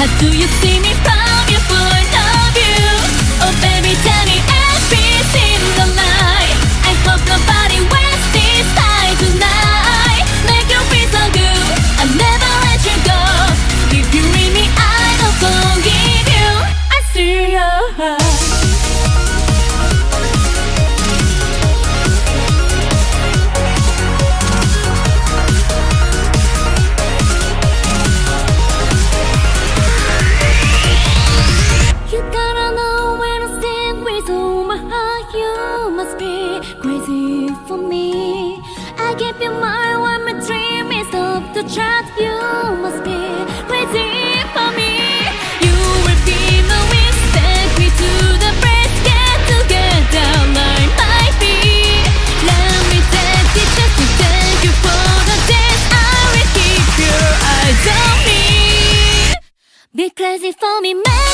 How do you see me? must be crazy for me. I give you my one, my dream is of the chat. You must be crazy for me. You will be my wings, take me to the get my. Let me take just you for the. I will keep your eyes on me. Be crazy for me, man.